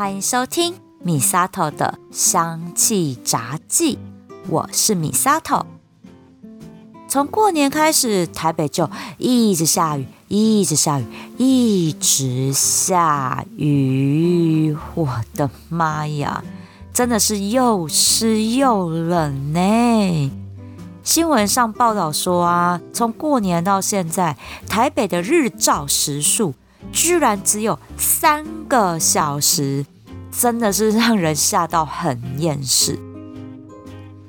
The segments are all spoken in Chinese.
欢迎收听米萨头的香气杂记，我是米萨头。从过年开始，台北就一直下雨，一直下雨，一直下雨。我的妈呀，真的是又湿又冷呢！新闻上报道说啊，从过年到现在，台北的日照时数居然只有三个小时，真的是让人吓到很厌世。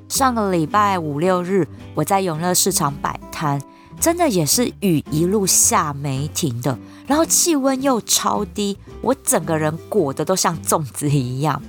上个礼拜五六日，我在永乐市场摆摊，真的也是雨一路下没停的，然后气温又超低，我整个人裹得都像粽子一样。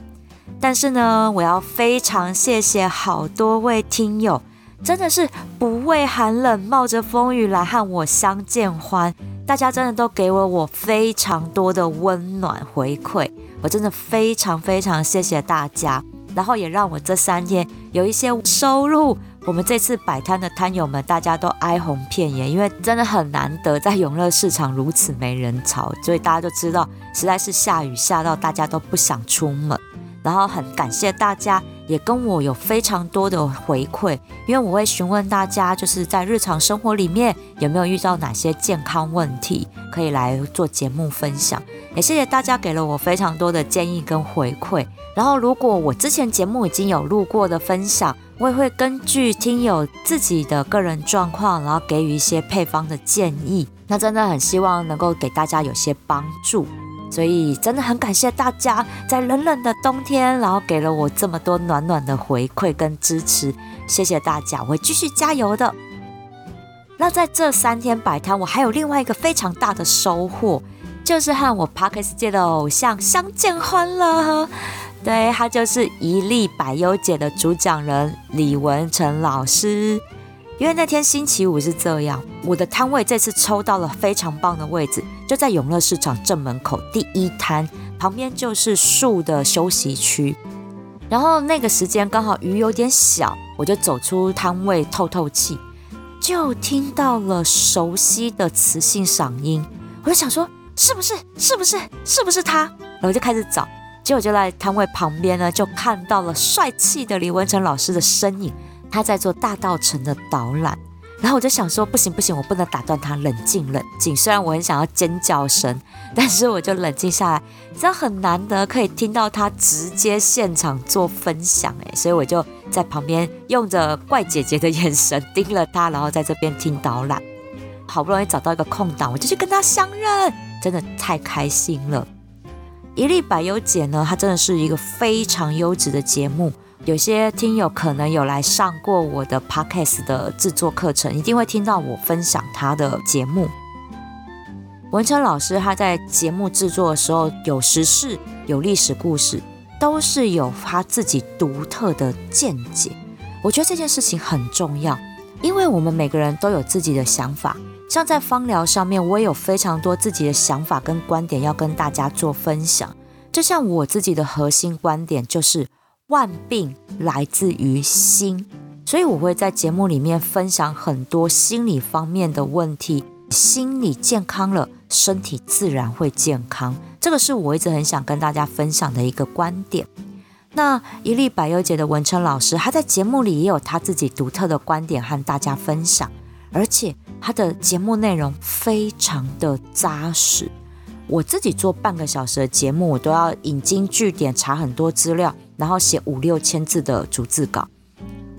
但是呢，我要非常谢谢好多位听友，真的是不畏寒冷，冒着风雨来和我相见欢。大家真的都给我我非常多的温暖回馈，我真的非常非常谢谢大家。然后也让我这三天有一些收入。我们这次摆摊的摊友们，大家都哀鸿遍野，因为真的很难得在永乐市场如此没人潮，所以大家都知道，实在是下雨下到大家都不想出门。然后很感谢大家，也跟我有非常多的回馈，因为我会询问大家，就是在日常生活里面有没有遇到哪些健康问题，可以来做节目分享。也谢谢大家给了我非常多的建议跟回馈。然后，如果我之前节目已经有录过的分享，我也会根据听友自己的个人状况，然后给予一些配方的建议。那真的很希望能够给大家有些帮助，所以真的很感谢大家在冷冷的冬天，然后给了我这么多暖暖的回馈跟支持。谢谢大家，我会继续加油的。那在这三天摆摊，我还有另外一个非常大的收获，就是和我 Parkes 界的偶像相见欢了。对他就是一粒百优姐的主讲人李文成老师，因为那天星期五是这样，我的摊位这次抽到了非常棒的位置，就在永乐市场正门口第一摊旁边就是树的休息区，然后那个时间刚好雨有点小，我就走出摊位透透气，就听到了熟悉的磁性嗓音，我就想说是不是是不是是不是他，然后就开始找。结果就在摊位旁边呢，就看到了帅气的李文成老师的身影，他在做大道城的导览。然后我就想说，不行不行，我不能打断他，冷静冷静。虽然我很想要尖叫声，但是我就冷静下来。这样很难得可以听到他直接现场做分享，诶，所以我就在旁边用着怪姐姐的眼神盯了他，然后在这边听导览。好不容易找到一个空档，我就去跟他相认，真的太开心了。一粒百优姐呢，她真的是一个非常优质的节目。有些听友可能有来上过我的 podcast 的制作课程，一定会听到我分享他的节目。文成老师他在节目制作的时候，有时事、有历史故事，都是有他自己独特的见解。我觉得这件事情很重要，因为我们每个人都有自己的想法。像在芳疗上面，我也有非常多自己的想法跟观点要跟大家做分享。就像我自己的核心观点就是万病来自于心，所以我会在节目里面分享很多心理方面的问题。心理健康了，身体自然会健康。这个是我一直很想跟大家分享的一个观点。那一粒百优姐的文成老师，他在节目里也有他自己独特的观点和大家分享，而且。他的节目内容非常的扎实，我自己做半个小时的节目，我都要引经据典查很多资料，然后写五六千字的逐字稿。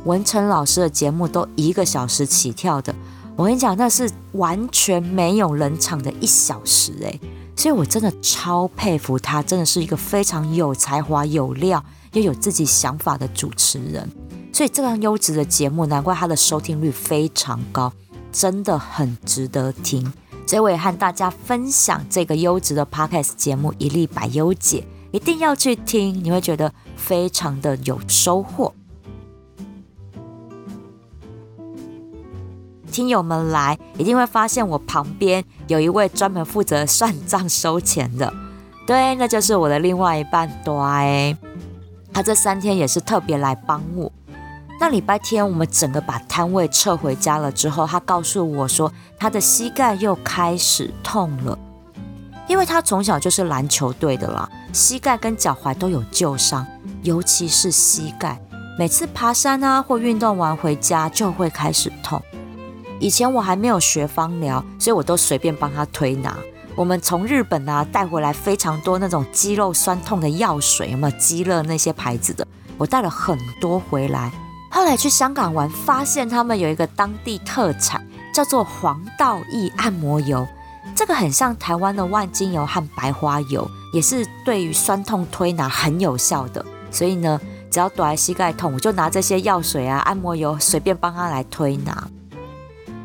文成老师的节目都一个小时起跳的，我跟你讲，那是完全没有冷场的一小时诶，所以我真的超佩服他，真的是一个非常有才华、有料又有自己想法的主持人。所以这样优质的节目，难怪他的收听率非常高。真的很值得听，所以我也和大家分享这个优质的 podcast 节目《一粒百优解》，一定要去听，你会觉得非常的有收获。听友们来一定会发现我旁边有一位专门负责算账收钱的，对，那就是我的另外一半多哎，他这三天也是特别来帮我。那礼拜天，我们整个把摊位撤回家了之后，他告诉我说，他的膝盖又开始痛了。因为他从小就是篮球队的啦，膝盖跟脚踝都有旧伤，尤其是膝盖，每次爬山啊或运动完回家就会开始痛。以前我还没有学芳疗，所以我都随便帮他推拿。我们从日本啊带回来非常多那种肌肉酸痛的药水，有没有肌乐那些牌子的？我带了很多回来。后来去香港玩，发现他们有一个当地特产，叫做黄道益按摩油。这个很像台湾的万金油和白花油，也是对于酸痛推拿很有效的。所以呢，只要短膝盖痛，我就拿这些药水啊、按摩油，随便帮他来推拿。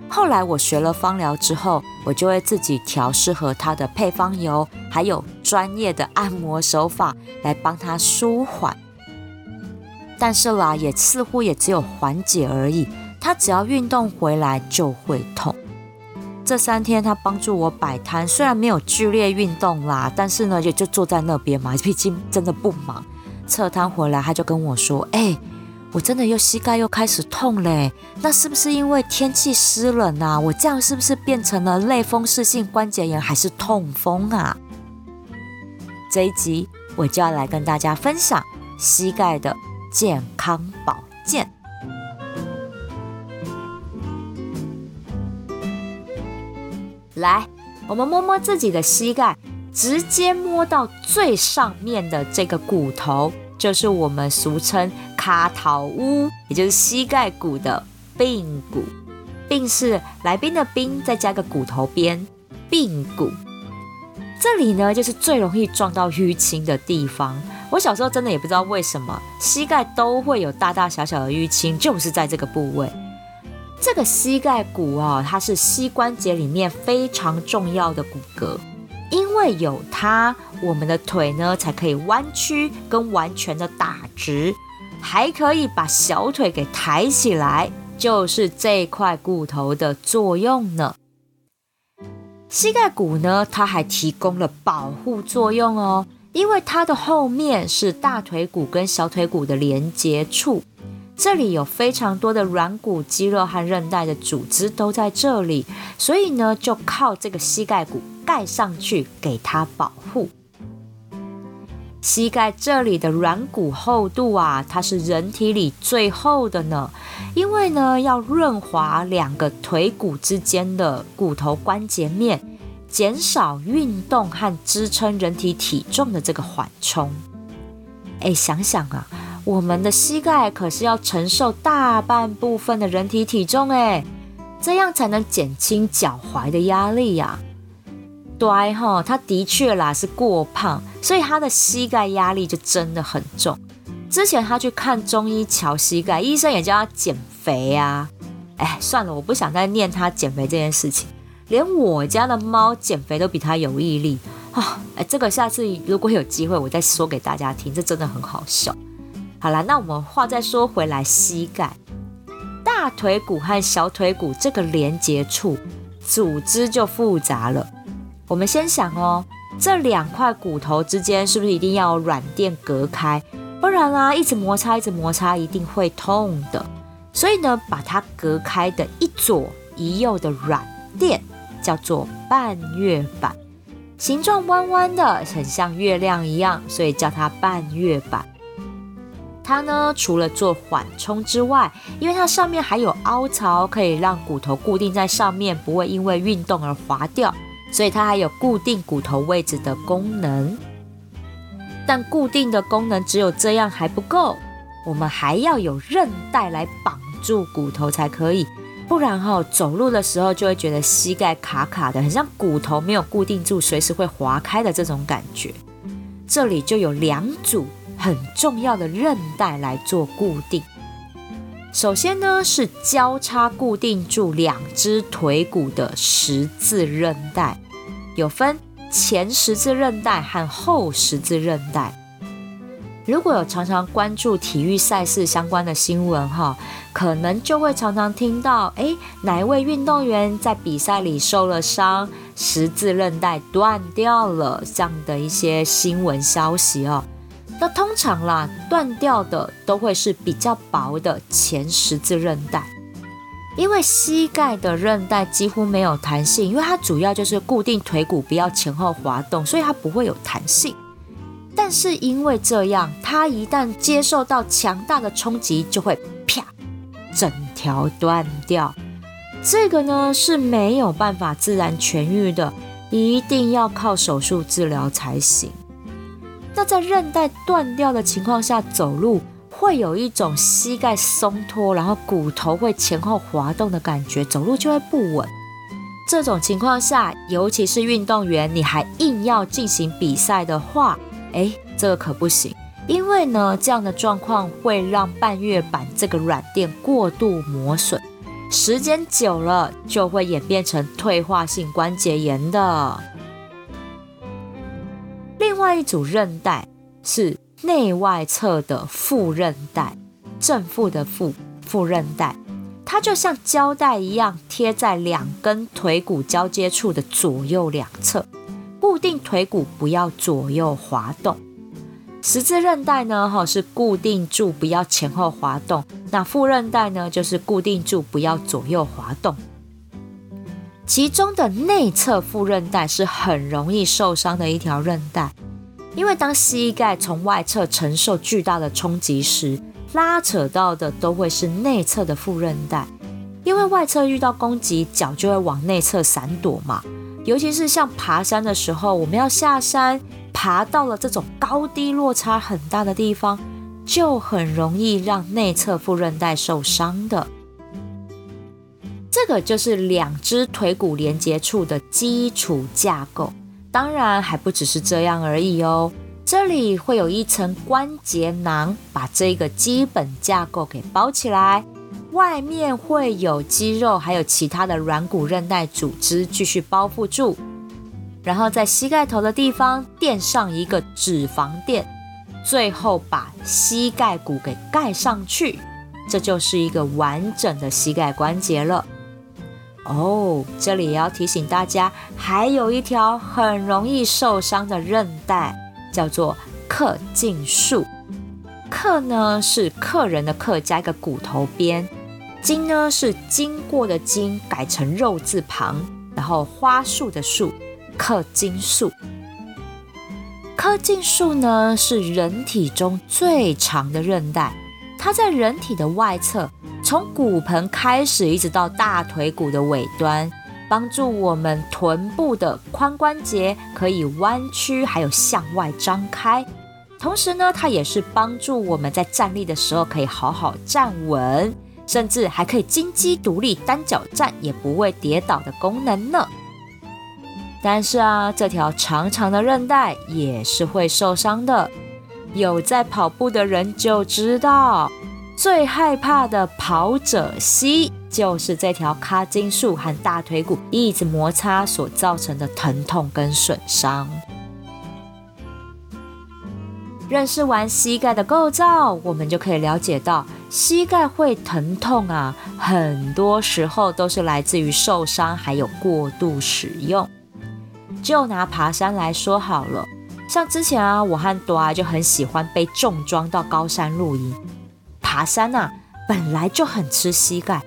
后来我学了芳疗之后，我就会自己调适合他的配方油，还有专业的按摩手法来帮他舒缓。但是啦，也似乎也只有缓解而已。他只要运动回来就会痛。这三天他帮助我摆摊，虽然没有剧烈运动啦，但是呢，也就坐在那边嘛，毕竟真的不忙。撤摊回来，他就跟我说：“哎。”我真的又膝盖又开始痛嘞，那是不是因为天气湿冷啊？我这样是不是变成了类风湿性关节炎还是痛风啊？这一集我就要来跟大家分享膝盖的健康保健。来，我们摸摸自己的膝盖，直接摸到最上面的这个骨头。就是我们俗称卡桃屋，也就是膝盖骨的髌骨。髌是来宾的宾，再加个骨头边，髌骨。这里呢，就是最容易撞到淤青的地方。我小时候真的也不知道为什么膝盖都会有大大小小的淤青，就是在这个部位。这个膝盖骨啊，它是膝关节里面非常重要的骨骼。因为有它，我们的腿呢才可以弯曲跟完全的打直，还可以把小腿给抬起来，就是这块骨头的作用呢。膝盖骨呢，它还提供了保护作用哦，因为它的后面是大腿骨跟小腿骨的连接处。这里有非常多的软骨、肌肉和韧带的组织都在这里，所以呢，就靠这个膝盖骨盖上去，给它保护。膝盖这里的软骨厚度啊，它是人体里最厚的呢，因为呢，要润滑两个腿骨之间的骨头关节面，减少运动和支撑人体体重的这个缓冲。哎，想想啊。我们的膝盖可是要承受大半部分的人体体重哎，这样才能减轻脚踝的压力呀。对哈，他的确啦是过胖，所以他的膝盖压力就真的很重。之前他去看中医瞧膝盖，医生也叫他减肥啊。哎，算了，我不想再念他减肥这件事情。连我家的猫减肥都比他有毅力啊！哎，这个下次如果有机会，我再说给大家听，这真的很好笑。好了，那我们话再说回来，膝盖、大腿骨和小腿骨这个连接处组织就复杂了。我们先想哦，这两块骨头之间是不是一定要软垫隔开？不然啊，一直摩擦，一直摩擦，一定会痛的。所以呢，把它隔开的一左一右的软垫叫做半月板，形状弯弯的，很像月亮一样，所以叫它半月板。它呢，除了做缓冲之外，因为它上面还有凹槽，可以让骨头固定在上面，不会因为运动而滑掉，所以它还有固定骨头位置的功能。但固定的功能只有这样还不够，我们还要有韧带来绑住骨头才可以，不然哈，走路的时候就会觉得膝盖卡卡的，很像骨头没有固定住，随时会滑开的这种感觉。这里就有两组。很重要的韧带来做固定。首先呢，是交叉固定住两只腿骨的十字韧带，有分前十字韧带和后十字韧带。如果有常常关注体育赛事相关的新闻哈，可能就会常常听到，哎，哪一位运动员在比赛里受了伤，十字韧带断掉了这样的一些新闻消息哦。那通常啦，断掉的都会是比较薄的前十字韧带，因为膝盖的韧带几乎没有弹性，因为它主要就是固定腿骨，不要前后滑动，所以它不会有弹性。但是因为这样，它一旦接受到强大的冲击，就会啪，整条断掉。这个呢是没有办法自然痊愈的，一定要靠手术治疗才行。那在韧带断掉的情况下走路，会有一种膝盖松脱，然后骨头会前后滑动的感觉，走路就会不稳。这种情况下，尤其是运动员，你还硬要进行比赛的话，哎，这个可不行，因为呢，这样的状况会让半月板这个软垫过度磨损，时间久了就会演变成退化性关节炎的。另外一组韧带是内外侧的副韧带，正负的副副韧带，它就像胶带一样贴在两根腿骨交接处的左右两侧。固定腿骨不要左右滑动，十字韧带呢，哈是固定住不要前后滑动。那副韧带呢，就是固定住不要左右滑动。其中的内侧副韧带是很容易受伤的一条韧带，因为当膝盖从外侧承受巨大的冲击时，拉扯到的都会是内侧的副韧带，因为外侧遇到攻击，脚就会往内侧闪躲嘛。尤其是像爬山的时候，我们要下山，爬到了这种高低落差很大的地方，就很容易让内侧副韧带受伤的。这个就是两只腿骨连接处的基础架构。当然还不只是这样而已哦，这里会有一层关节囊，把这个基本架构给包起来。外面会有肌肉，还有其他的软骨韧带组织继续包覆住，然后在膝盖头的地方垫上一个脂肪垫，最后把膝盖骨给盖上去，这就是一个完整的膝盖关节了。哦，这里也要提醒大家，还有一条很容易受伤的韧带，叫做髁胫束。髁呢是客人的客加一个骨头边。经呢是经过的经改成肉字旁，然后花束的束，克经束。柯胫束呢是人体中最长的韧带，它在人体的外侧，从骨盆开始一直到大腿骨的尾端，帮助我们臀部的髋关节可以弯曲，还有向外张开。同时呢，它也是帮助我们在站立的时候可以好好站稳。甚至还可以金鸡独立单脚站，也不会跌倒的功能呢。但是啊，这条长长的韧带也是会受伤的。有在跑步的人就知道，最害怕的跑者膝就是这条卡筋束和大腿骨一直摩擦所造成的疼痛跟损伤。认识完膝盖的构造，我们就可以了解到。膝盖会疼痛啊，很多时候都是来自于受伤，还有过度使用。就拿爬山来说好了，像之前啊，我和朵啊就很喜欢背重装到高山露营。爬山啊，本来就很吃膝盖，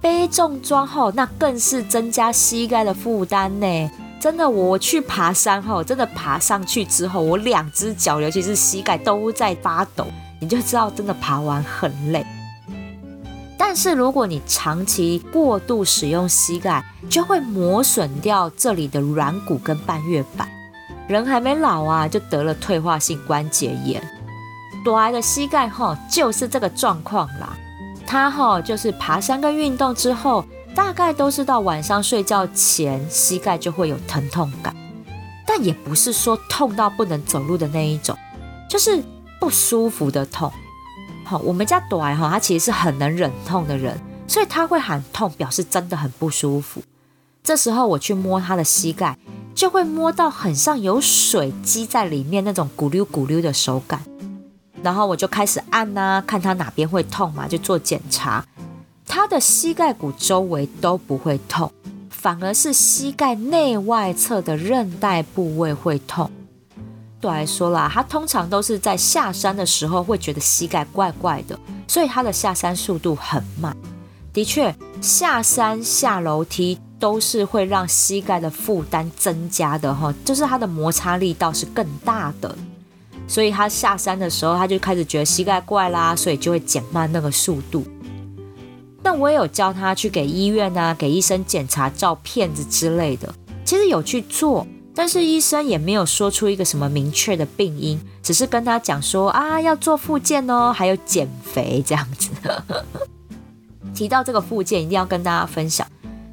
背重装后，那更是增加膝盖的负担呢。真的，我去爬山后，真的爬上去之后，我两只脚，尤其是膝盖都在发抖。你就知道，真的爬完很累。但是如果你长期过度使用膝盖，就会磨损掉这里的软骨跟半月板。人还没老啊，就得了退化性关节炎。朵癌的膝盖哈，就是这个状况啦。他哈，就是爬山跟运动之后，大概都是到晚上睡觉前，膝盖就会有疼痛感。但也不是说痛到不能走路的那一种，就是。不舒服的痛，好，我们家朵儿哈，他其实是很能忍痛的人，所以他会喊痛，表示真的很不舒服。这时候我去摸他的膝盖，就会摸到很像有水积在里面那种咕溜咕溜的手感，然后我就开始按呐，看他哪边会痛嘛，就做检查。他的膝盖骨周围都不会痛，反而是膝盖内外侧的韧带部位会痛。对来说啦，他通常都是在下山的时候会觉得膝盖怪怪的，所以他的下山速度很慢。的确，下山下楼梯都是会让膝盖的负担增加的哈，就是它的摩擦力道是更大的。所以他下山的时候，他就开始觉得膝盖怪啦，所以就会减慢那个速度。那我也有教他去给医院啊，给医生检查照片子之类的，其实有去做，但是医生也没有说出一个什么明确的病因，只是跟他讲说啊要做复健哦，还有减肥这样子。提到这个复健，一定要跟大家分享，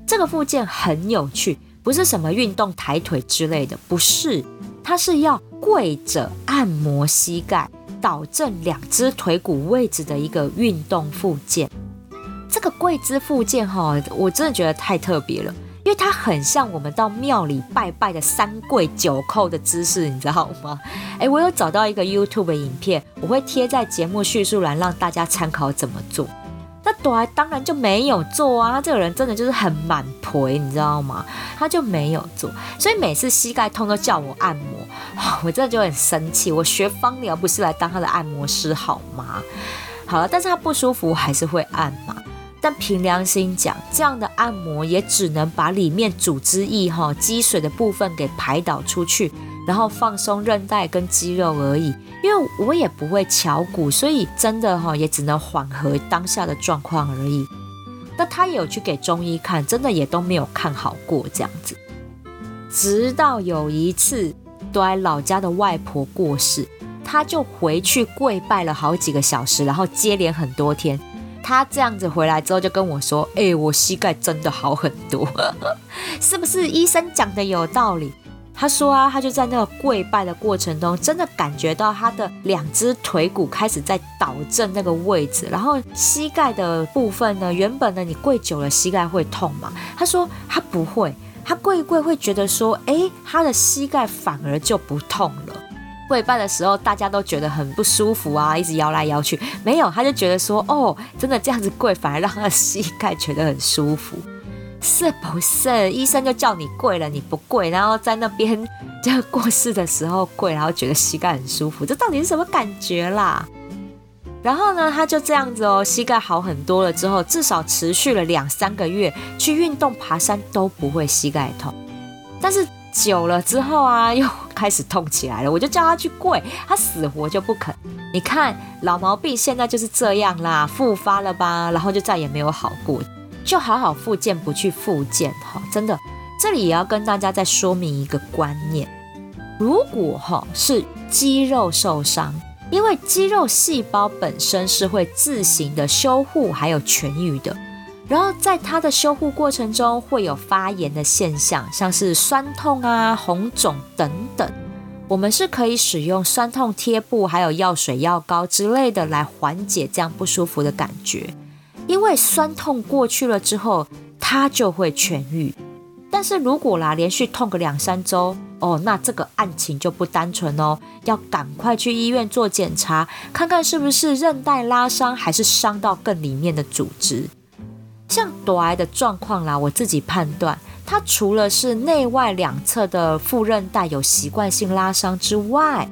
这个复健很有趣，不是什么运动抬腿之类的，不是，它是要。跪着按摩膝盖，导正两只腿骨位置的一个运动附件。这个跪姿附件哈，我真的觉得太特别了，因为它很像我们到庙里拜拜的三跪九叩的姿势，你知道吗？哎，我有找到一个 YouTube 的影片，我会贴在节目叙述栏，让大家参考怎么做。那朵儿当然就没有做啊，这个人真的就是很满陪，你知道吗？他就没有做，所以每次膝盖痛都叫我按摩，我真的就很生气。我学芳疗不是来当他的按摩师好吗？好了，但是他不舒服还是会按嘛。但凭良心讲，这样的按摩也只能把里面组织液哈积水的部分给排导出去。然后放松韧带跟肌肉而已，因为我也不会敲骨，所以真的哈也只能缓和当下的状况而已。那他也有去给中医看，真的也都没有看好过这样子。直到有一次，在老家的外婆过世，他就回去跪拜了好几个小时，然后接连很多天。他这样子回来之后就跟我说：“哎，我膝盖真的好很多，是不是医生讲的有道理？”他说啊，他就在那个跪拜的过程中，真的感觉到他的两只腿骨开始在倒正那个位置，然后膝盖的部分呢，原本呢你跪久了膝盖会痛嘛？他说他不会，他跪一跪会觉得说，哎，他的膝盖反而就不痛了。跪拜的时候大家都觉得很不舒服啊，一直摇来摇去，没有，他就觉得说，哦，真的这样子跪反而让他的膝盖觉得很舒服。是不是医生就叫你跪了，你不跪，然后在那边就过世的时候跪，然后觉得膝盖很舒服，这到底是什么感觉啦？然后呢，他就这样子哦，膝盖好很多了之后，至少持续了两三个月，去运动爬山都不会膝盖痛。但是久了之后啊，又开始痛起来了。我就叫他去跪，他死活就不肯。你看老毛病现在就是这样啦，复发了吧？然后就再也没有好过。就好好复健，不去复健，哈，真的，这里也要跟大家再说明一个观念：如果哈是肌肉受伤，因为肌肉细胞本身是会自行的修护还有痊愈的，然后在它的修护过程中会有发炎的现象，像是酸痛啊、红肿等等，我们是可以使用酸痛贴布、还有药水、药膏之类的来缓解这样不舒服的感觉。因为酸痛过去了之后，它就会痊愈。但是如果啦连续痛个两三周哦，那这个案情就不单纯哦，要赶快去医院做检查，看看是不是韧带拉伤，还是伤到更里面的组织。像朵癌的状况啦，我自己判断，它除了是内外两侧的副韧带有习惯性拉伤之外，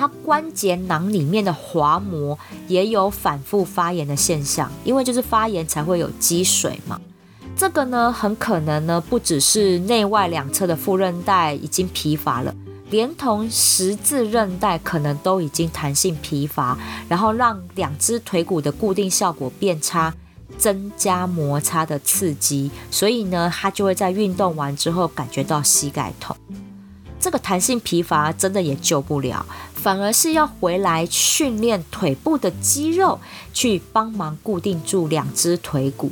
它关节囊里面的滑膜也有反复发炎的现象，因为就是发炎才会有积水嘛。这个呢，很可能呢，不只是内外两侧的副韧带已经疲乏了，连同十字韧带可能都已经弹性疲乏，然后让两只腿骨的固定效果变差，增加摩擦的刺激，所以呢，它就会在运动完之后感觉到膝盖痛。这个弹性疲乏真的也救不了，反而是要回来训练腿部的肌肉，去帮忙固定住两只腿骨。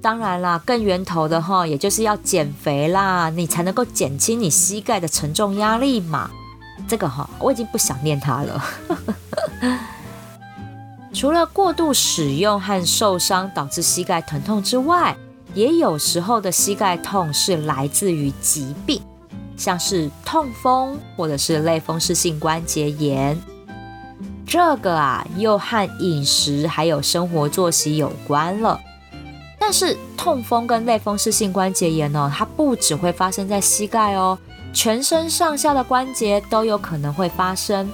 当然啦，更源头的哈，也就是要减肥啦，你才能够减轻你膝盖的沉重压力嘛。这个哈，我已经不想念它了。除了过度使用和受伤导致膝盖疼痛之外，也有时候的膝盖痛是来自于疾病。像是痛风或者是类风湿性关节炎，这个啊又和饮食还有生活作息有关了。但是痛风跟类风湿性关节炎呢，它不只会发生在膝盖哦，全身上下的关节都有可能会发生。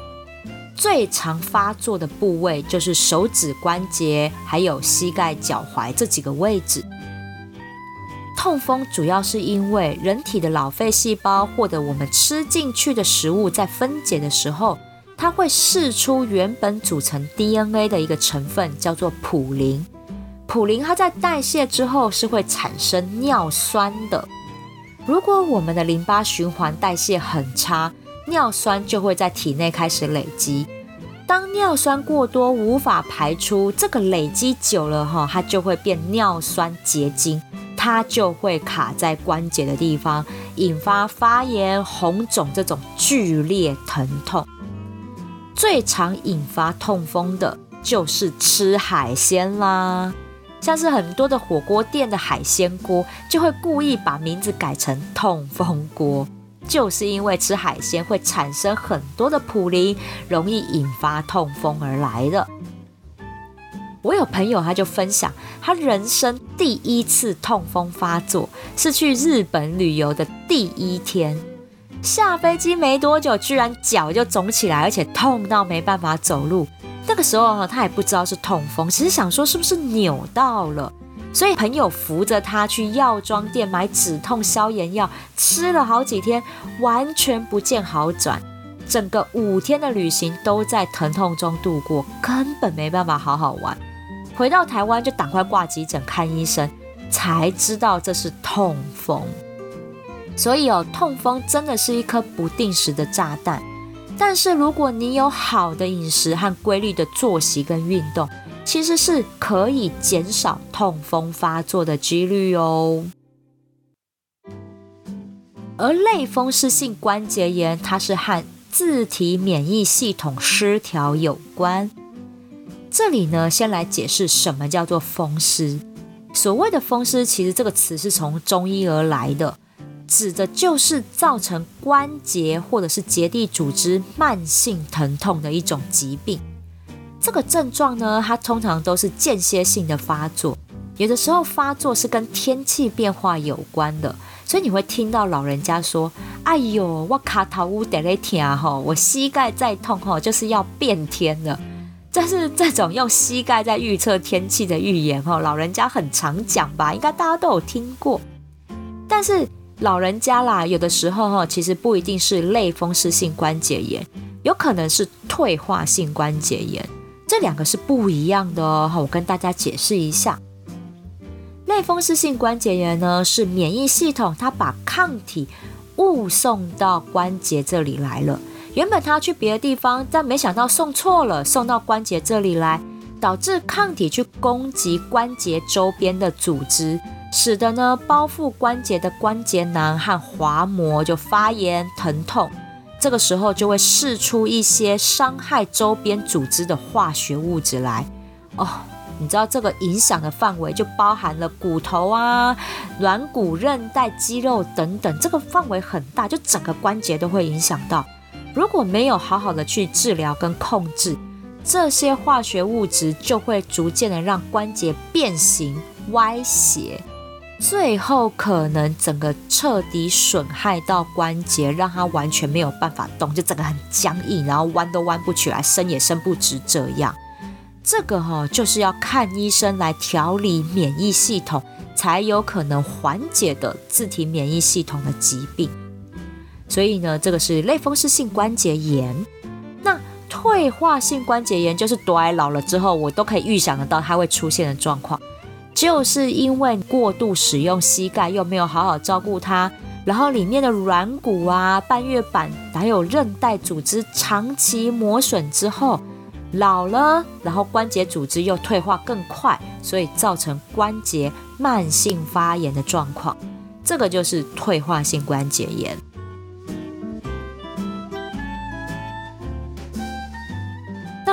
最常发作的部位就是手指关节，还有膝盖、脚踝这几个位置。痛风主要是因为人体的老废细胞或者我们吃进去的食物在分解的时候，它会释出原本组成 DNA 的一个成分，叫做普林。普林它在代谢之后是会产生尿酸的。如果我们的淋巴循环代谢很差，尿酸就会在体内开始累积。当尿酸过多无法排出，这个累积久了哈，它就会变尿酸结晶。它就会卡在关节的地方，引发发炎、红肿这种剧烈疼痛。最常引发痛风的就是吃海鲜啦，像是很多的火锅店的海鲜锅就会故意把名字改成痛风锅，就是因为吃海鲜会产生很多的普林，容易引发痛风而来的。我有朋友，他就分享他人生第一次痛风发作，是去日本旅游的第一天，下飞机没多久，居然脚就肿起来，而且痛到没办法走路。那个时候他也不知道是痛风，只是想说是不是扭到了，所以朋友扶着他去药妆店买止痛消炎药，吃了好几天，完全不见好转，整个五天的旅行都在疼痛中度过，根本没办法好好玩。回到台湾就赶快挂急诊看医生，才知道这是痛风。所以哦，痛风真的是一颗不定时的炸弹。但是如果你有好的饮食和规律的作息跟运动，其实是可以减少痛风发作的几率哦。而类风湿性关节炎，它是和自体免疫系统失调有关。这里呢，先来解释什么叫做风湿。所谓的风湿，其实这个词是从中医而来的，指的就是造成关节或者是结缔组织慢性疼痛的一种疾病。这个症状呢，它通常都是间歇性的发作，有的时候发作是跟天气变化有关的，所以你会听到老人家说：“哎呦，我卡头乌得嘞疼哈，我膝盖再痛哈，就是要变天了。”但是这种用膝盖在预测天气的预言，哈，老人家很常讲吧，应该大家都有听过。但是老人家啦，有的时候哈，其实不一定是类风湿性关节炎，有可能是退化性关节炎，这两个是不一样的哦。我跟大家解释一下，类风湿性关节炎呢，是免疫系统它把抗体误送到关节这里来了。原本他去别的地方，但没想到送错了，送到关节这里来，导致抗体去攻击关节周边的组织，使得呢包覆关节的关节囊和滑膜就发炎疼痛。这个时候就会释出一些伤害周边组织的化学物质来。哦，你知道这个影响的范围就包含了骨头啊、软骨、韧带、肌肉等等，这个范围很大，就整个关节都会影响到。如果没有好好的去治疗跟控制，这些化学物质就会逐渐的让关节变形歪斜，最后可能整个彻底损害到关节，让它完全没有办法动，就整个很僵硬，然后弯都弯不起来，伸也伸不直。这样，这个哈就是要看医生来调理免疫系统，才有可能缓解的自体免疫系统的疾病。所以呢，这个是类风湿性关节炎。那退化性关节炎就是多爱老了之后，我都可以预想得到它会出现的状况，就是因为过度使用膝盖，又没有好好照顾它，然后里面的软骨啊、半月板还有韧带组织长期磨损之后，老了，然后关节组织又退化更快，所以造成关节慢性发炎的状况，这个就是退化性关节炎。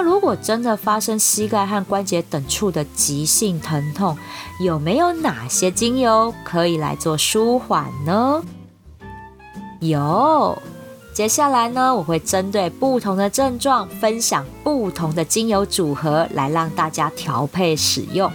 如果真的发生膝盖和关节等处的急性疼痛，有没有哪些精油可以来做舒缓呢？有，接下来呢，我会针对不同的症状，分享不同的精油组合，来让大家调配使用。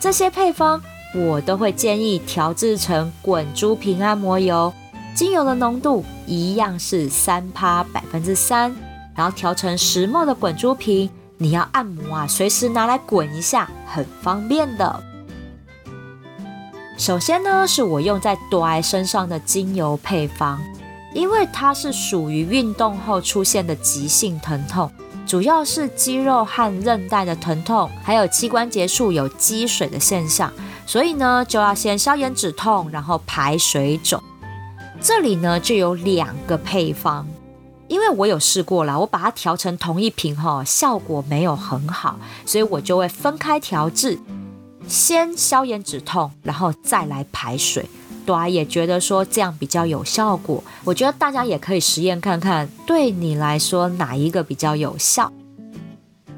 这些配方我都会建议调制成滚珠瓶按摩油，精油的浓度一样是三趴百分之三。然后调成石墨的滚珠瓶，你要按摩啊，随时拿来滚一下，很方便的。首先呢，是我用在朵爱身上的精油配方，因为它是属于运动后出现的急性疼痛，主要是肌肉和韧带的疼痛，还有膝关节处有积水的现象，所以呢，就要先消炎止痛，然后排水肿。这里呢就有两个配方，因为我有试过了，我把它调成同一瓶哈，效果没有很好，所以我就会分开调制，先消炎止痛，然后再来排水。对，也觉得说这样比较有效果。我觉得大家也可以实验看看，对你来说哪一个比较有效。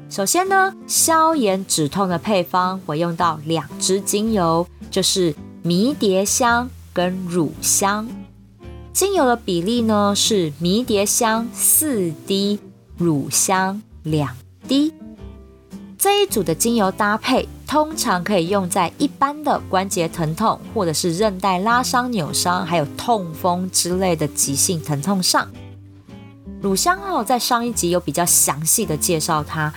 首先呢，消炎止痛的配方我用到两支精油，就是迷迭香跟乳香。精油的比例呢是迷迭香四滴，乳香两滴。这一组的精油搭配，通常可以用在一般的关节疼痛，或者是韧带拉伤、扭伤，还有痛风之类的急性疼痛上。乳香哦，在上一集有比较详细的介绍它。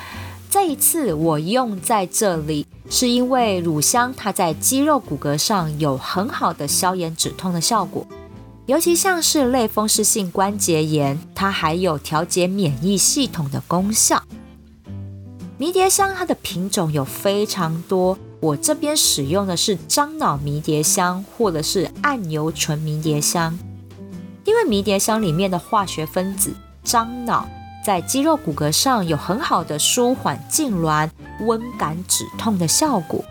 这一次我用在这里，是因为乳香它在肌肉骨骼上有很好的消炎止痛的效果。尤其像是类风湿性关节炎，它还有调节免疫系统的功效。迷迭香它的品种有非常多，我这边使用的是樟脑迷迭香或者是暗油醇迷迭香，因为迷迭香里面的化学分子樟脑在肌肉骨骼上有很好的舒缓痉挛、温感止痛的效果。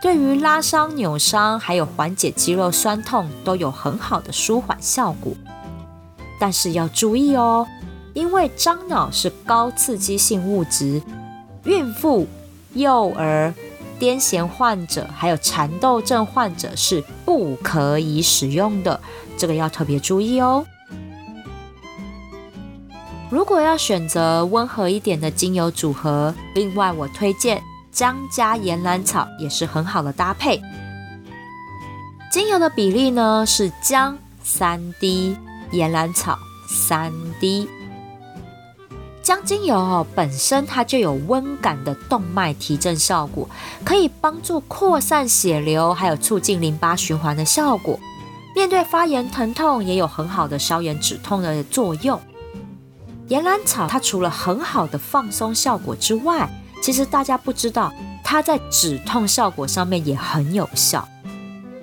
对于拉伤、扭伤，还有缓解肌肉酸痛，都有很好的舒缓效果。但是要注意哦，因为樟脑是高刺激性物质，孕妇、幼儿、癫痫患者，还有蚕豆症患者是不可以使用的，这个要特别注意哦。如果要选择温和一点的精油组合，另外我推荐。姜加岩兰草也是很好的搭配。精油的比例呢是姜三滴，岩兰草三滴。姜精油哦本身它就有温感的动脉提振效果，可以帮助扩散血流，还有促进淋巴循环的效果。面对发炎疼痛也有很好的消炎止痛的作用。岩兰草它除了很好的放松效果之外，其实大家不知道，它在止痛效果上面也很有效。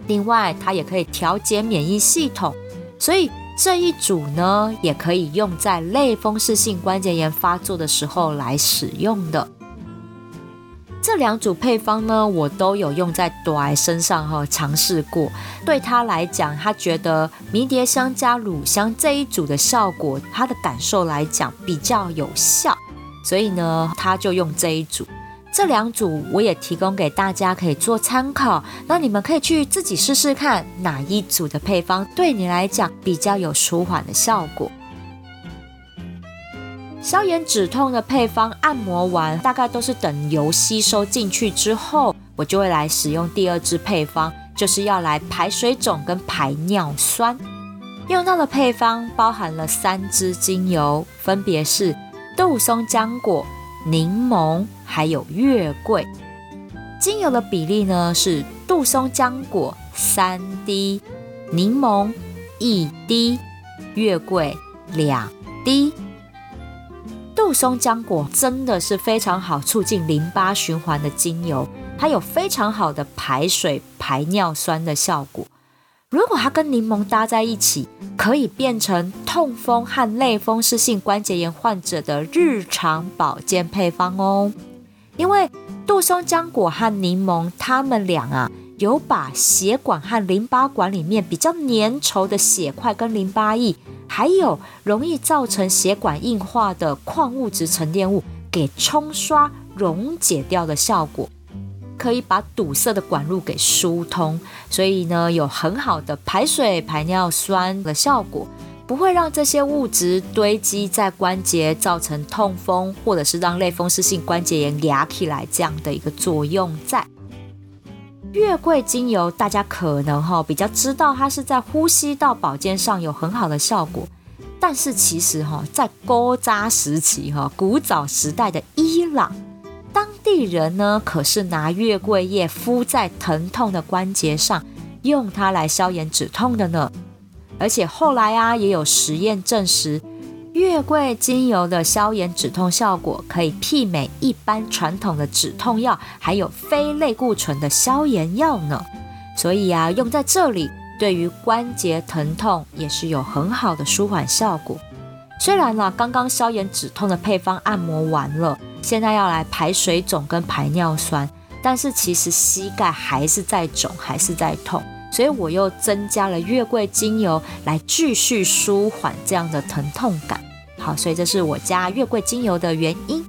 另外，它也可以调节免疫系统，所以这一组呢，也可以用在类风湿性关节炎发作的时候来使用的。这两组配方呢，我都有用在朵身上哈，尝试过。对他来讲，他觉得迷迭香加乳香这一组的效果，他的感受来讲比较有效。所以呢，他就用这一组，这两组我也提供给大家可以做参考。那你们可以去自己试试看，哪一组的配方对你来讲比较有舒缓的效果。消炎止痛的配方按摩完，大概都是等油吸收进去之后，我就会来使用第二支配方，就是要来排水肿跟排尿酸。用到的配方包含了三支精油，分别是。杜松浆果、柠檬还有月桂，精油的比例呢是杜松浆果三滴，柠檬一滴，月桂两滴。杜松浆果真的是非常好促进淋巴循环的精油，它有非常好的排水排尿酸的效果。如果它跟柠檬搭在一起，可以变成痛风和类风湿性关节炎患者的日常保健配方哦。因为杜松浆果和柠檬，它们俩啊，有把血管和淋巴管里面比较粘稠的血块跟淋巴液，还有容易造成血管硬化的矿物质沉淀物，给冲刷溶解掉的效果。可以把堵塞的管路给疏通，所以呢有很好的排水排尿酸的效果，不会让这些物质堆积在关节，造成痛风，或者是让类风湿性关节炎压起来这样的一个作用在。月桂精油大家可能哈比较知道，它是在呼吸道保健上有很好的效果。但是其实哈，在勾扎时期哈，古早时代的伊朗，当地人呢可是拿月桂叶敷在疼痛的关节上，用它来消炎止痛的呢。而且后来啊，也有实验证实，月桂精油的消炎止痛效果可以媲美一般传统的止痛药，还有非类固醇的消炎药呢。所以啊，用在这里。对于关节疼痛也是有很好的舒缓效果。虽然呢，刚刚消炎止痛的配方按摩完了，现在要来排水肿跟排尿酸，但是其实膝盖还是在肿，还是在痛，所以我又增加了月桂精油来继续舒缓这样的疼痛感。好，所以这是我加月桂精油的原因。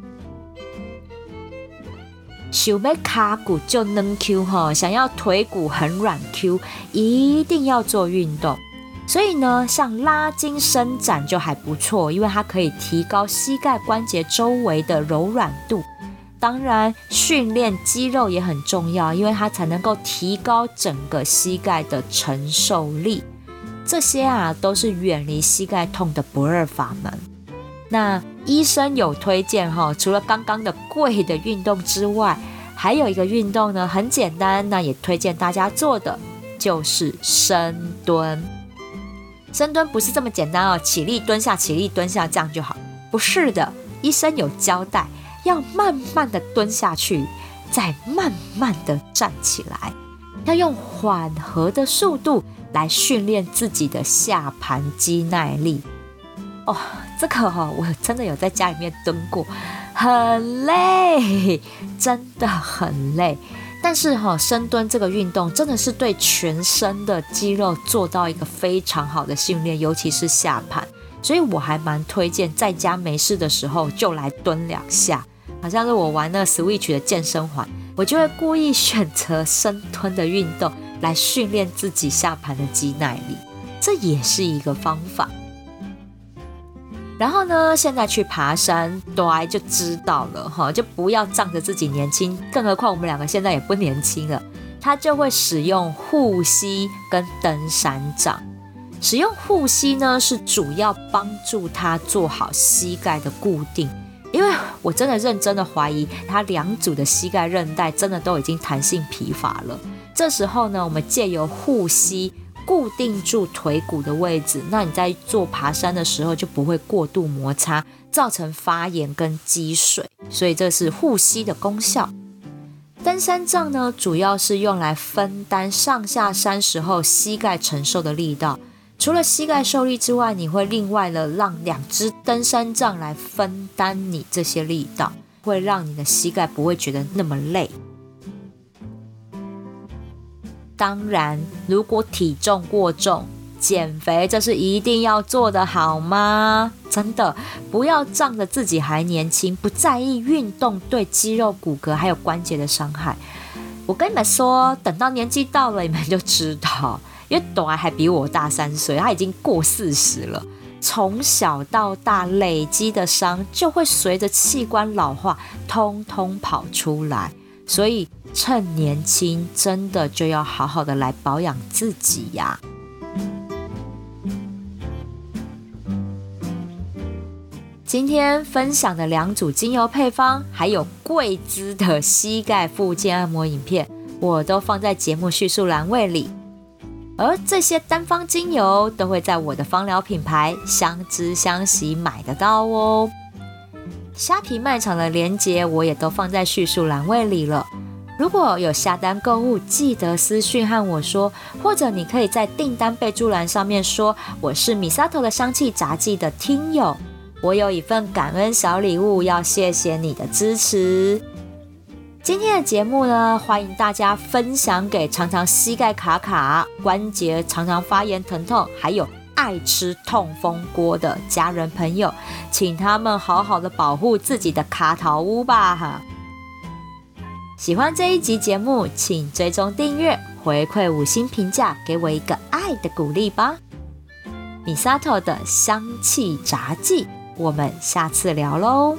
想要卡骨就能 Q 哈，想要腿骨很软 Q，一定要做运动。所以呢，像拉筋伸展就还不错，因为它可以提高膝盖关节周围的柔软度。当然，训练肌肉也很重要，因为它才能够提高整个膝盖的承受力。这些啊，都是远离膝盖痛的不二法门。那医生有推荐哈，除了刚刚的贵的运动之外，还有一个运动呢，很简单，那也推荐大家做的就是深蹲。深蹲不是这么简单哦，起立蹲下，起立蹲下这样就好，不是的，医生有交代，要慢慢的蹲下去，再慢慢的站起来，要用缓和的速度来训练自己的下盘肌耐力。哦，这个哈，我真的有在家里面蹲过，很累，真的很累。但是哈，深蹲这个运动真的是对全身的肌肉做到一个非常好的训练，尤其是下盘。所以我还蛮推荐在家没事的时候就来蹲两下。好像是我玩那 Switch 的健身环，我就会故意选择深蹲的运动来训练自己下盘的肌耐力，这也是一个方法。然后呢？现在去爬山，对，就知道了哈，就不要仗着自己年轻，更何况我们两个现在也不年轻了。他就会使用护膝跟登山杖。使用护膝呢，是主要帮助他做好膝盖的固定，因为我真的认真的怀疑他两组的膝盖韧带真的都已经弹性疲乏了。这时候呢，我们借由护膝。固定住腿骨的位置，那你在做爬山的时候就不会过度摩擦，造成发炎跟积水，所以这是护膝的功效。登山杖呢，主要是用来分担上下山时候膝盖承受的力道。除了膝盖受力之外，你会另外的让两只登山杖来分担你这些力道，会让你的膝盖不会觉得那么累。当然，如果体重过重，减肥这是一定要做的，好吗？真的，不要仗着自己还年轻，不在意运动对肌肉、骨骼还有关节的伤害。我跟你们说，等到年纪到了，你们就知道。因为董爱还比我大三岁，他已经过四十了，从小到大累积的伤，就会随着器官老化，通通跑出来。所以趁年轻，真的就要好好的来保养自己呀。今天分享的两组精油配方，还有贵姿的膝盖附件按摩影片，我都放在节目叙述栏位里。而这些单方精油都会在我的芳疗品牌相知相惜买得到哦。虾皮卖场的链接我也都放在叙述栏位里了。如果有下单购物，记得私讯和我说，或者你可以在订单备注栏上面说我是米萨头的香气杂技的听友，我有一份感恩小礼物要谢谢你的支持。今天的节目呢，欢迎大家分享给常常膝盖卡卡、关节常常发炎疼痛，还有。爱吃痛风锅的家人朋友，请他们好好的保护自己的卡桃屋吧哈！喜欢这一集节目，请追踪订阅，回馈五星评价，给我一个爱的鼓励吧。米萨托的香气杂技，我们下次聊喽。